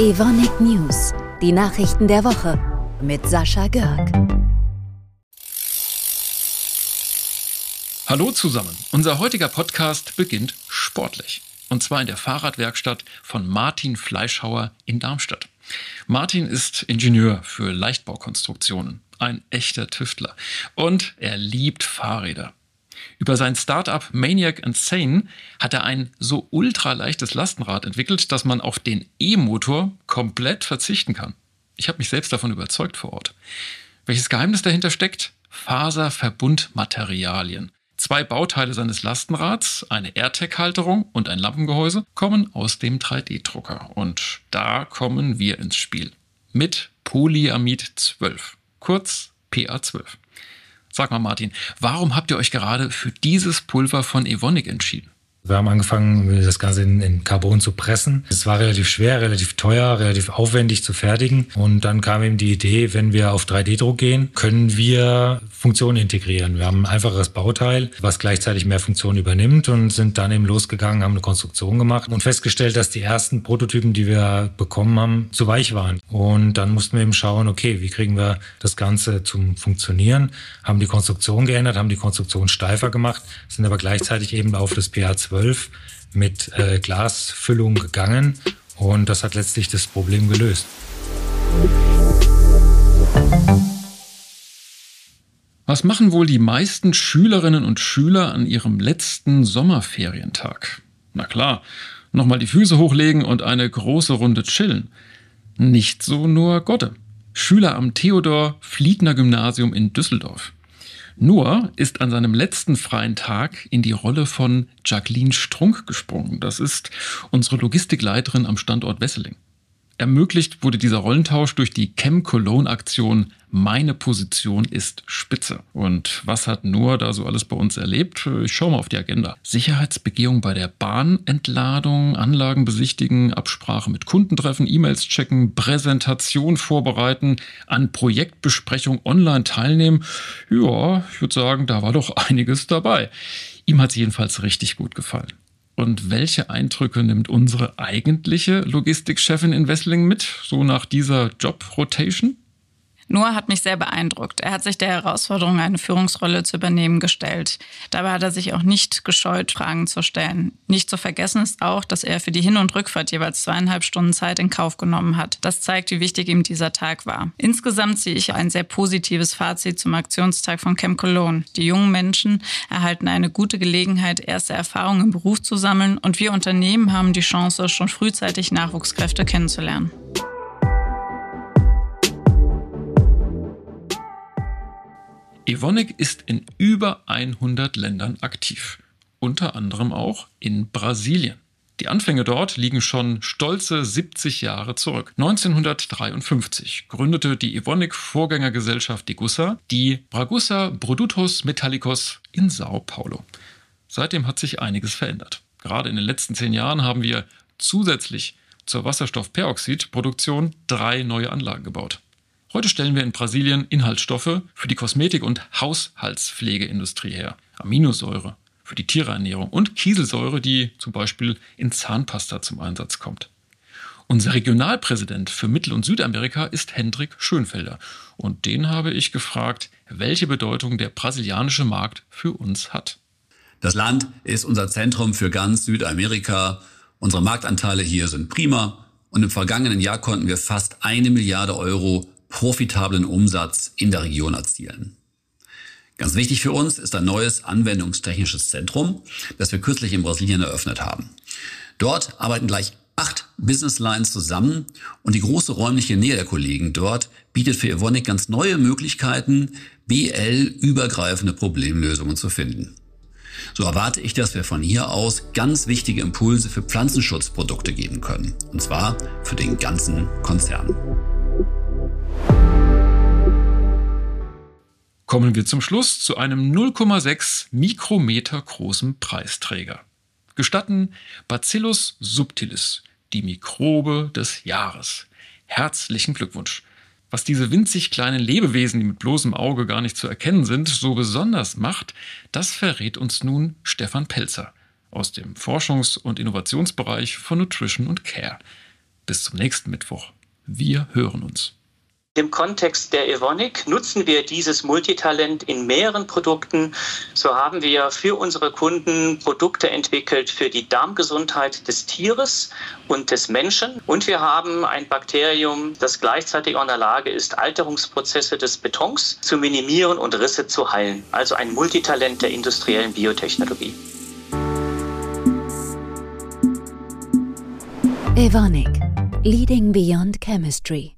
Evonik News, die Nachrichten der Woche mit Sascha Görg. Hallo zusammen. Unser heutiger Podcast beginnt sportlich. Und zwar in der Fahrradwerkstatt von Martin Fleischhauer in Darmstadt. Martin ist Ingenieur für Leichtbaukonstruktionen, ein echter Tüftler. Und er liebt Fahrräder. Über sein Startup Maniac Insane hat er ein so ultraleichtes Lastenrad entwickelt, dass man auf den E-Motor komplett verzichten kann. Ich habe mich selbst davon überzeugt vor Ort. Welches Geheimnis dahinter steckt? Faserverbundmaterialien. Zwei Bauteile seines Lastenrads, eine AirTag-Halterung und ein Lampengehäuse, kommen aus dem 3D-Drucker. Und da kommen wir ins Spiel. Mit Polyamid 12, kurz PA12. Sag mal, Martin, warum habt ihr euch gerade für dieses Pulver von Evonik entschieden? Wir haben angefangen, das Ganze in, in, Carbon zu pressen. Es war relativ schwer, relativ teuer, relativ aufwendig zu fertigen. Und dann kam eben die Idee, wenn wir auf 3D-Druck gehen, können wir Funktionen integrieren. Wir haben ein einfaches Bauteil, was gleichzeitig mehr Funktionen übernimmt und sind dann eben losgegangen, haben eine Konstruktion gemacht und festgestellt, dass die ersten Prototypen, die wir bekommen haben, zu weich waren. Und dann mussten wir eben schauen, okay, wie kriegen wir das Ganze zum Funktionieren? Haben die Konstruktion geändert, haben die Konstruktion steifer gemacht, sind aber gleichzeitig eben auf das pH2 12 mit äh, Glasfüllung gegangen und das hat letztlich das Problem gelöst. Was machen wohl die meisten Schülerinnen und Schüler an ihrem letzten Sommerferientag? Na klar, nochmal die Füße hochlegen und eine große Runde chillen. Nicht so nur Gotte. Schüler am Theodor Fliedner Gymnasium in Düsseldorf. Noah ist an seinem letzten freien Tag in die Rolle von Jacqueline Strunk gesprungen. Das ist unsere Logistikleiterin am Standort Wesseling. Ermöglicht wurde dieser Rollentausch durch die Chem Cologne Aktion Meine Position ist Spitze. Und was hat Noah da so alles bei uns erlebt? Ich schaue mal auf die Agenda. Sicherheitsbegehung bei der Bahnentladung, Anlagen besichtigen, Absprache mit Kunden treffen, E-Mails checken, Präsentation vorbereiten, an Projektbesprechung online teilnehmen. Ja, ich würde sagen, da war doch einiges dabei. Ihm hat es jedenfalls richtig gut gefallen. Und welche Eindrücke nimmt unsere eigentliche Logistikchefin in Wessling mit, so nach dieser Job-Rotation? Noah hat mich sehr beeindruckt. Er hat sich der Herausforderung, eine Führungsrolle zu übernehmen, gestellt. Dabei hat er sich auch nicht gescheut, Fragen zu stellen. Nicht zu vergessen ist auch, dass er für die Hin- und Rückfahrt jeweils zweieinhalb Stunden Zeit in Kauf genommen hat. Das zeigt, wie wichtig ihm dieser Tag war. Insgesamt sehe ich ein sehr positives Fazit zum Aktionstag von Camp Cologne. Die jungen Menschen erhalten eine gute Gelegenheit, erste Erfahrungen im Beruf zu sammeln und wir Unternehmen haben die Chance, schon frühzeitig Nachwuchskräfte kennenzulernen. Evonik ist in über 100 Ländern aktiv, unter anderem auch in Brasilien. Die Anfänge dort liegen schon stolze 70 Jahre zurück. 1953 gründete die Evonik Vorgängergesellschaft Degussa die Bragussa Produtos Metallicos in Sao Paulo. Seitdem hat sich einiges verändert. Gerade in den letzten zehn Jahren haben wir zusätzlich zur Wasserstoffperoxidproduktion drei neue Anlagen gebaut. Heute stellen wir in Brasilien Inhaltsstoffe für die Kosmetik- und Haushaltspflegeindustrie her. Aminosäure für die Tierernährung und Kieselsäure, die zum Beispiel in Zahnpasta zum Einsatz kommt. Unser Regionalpräsident für Mittel- und Südamerika ist Hendrik Schönfelder. Und den habe ich gefragt, welche Bedeutung der brasilianische Markt für uns hat. Das Land ist unser Zentrum für ganz Südamerika. Unsere Marktanteile hier sind prima. Und im vergangenen Jahr konnten wir fast eine Milliarde Euro profitablen Umsatz in der Region erzielen. Ganz wichtig für uns ist ein neues anwendungstechnisches Zentrum, das wir kürzlich in Brasilien eröffnet haben. Dort arbeiten gleich acht Business Lines zusammen und die große räumliche Nähe der Kollegen dort bietet für Evonik ganz neue Möglichkeiten, BL-übergreifende Problemlösungen zu finden. So erwarte ich, dass wir von hier aus ganz wichtige Impulse für Pflanzenschutzprodukte geben können. Und zwar für den ganzen Konzern. Kommen wir zum Schluss zu einem 0,6 Mikrometer großen Preisträger. Gestatten Bacillus subtilis, die Mikrobe des Jahres. Herzlichen Glückwunsch. Was diese winzig kleinen Lebewesen, die mit bloßem Auge gar nicht zu erkennen sind, so besonders macht, das verrät uns nun Stefan Pelzer aus dem Forschungs- und Innovationsbereich von Nutrition und Care. bis zum nächsten Mittwoch. Wir hören uns. Im Kontext der Evonik nutzen wir dieses Multitalent in mehreren Produkten. So haben wir für unsere Kunden Produkte entwickelt für die Darmgesundheit des Tieres und des Menschen. Und wir haben ein Bakterium, das gleichzeitig auch in der Lage ist, Alterungsprozesse des Betons zu minimieren und Risse zu heilen. Also ein Multitalent der industriellen Biotechnologie. Evonik, leading beyond chemistry.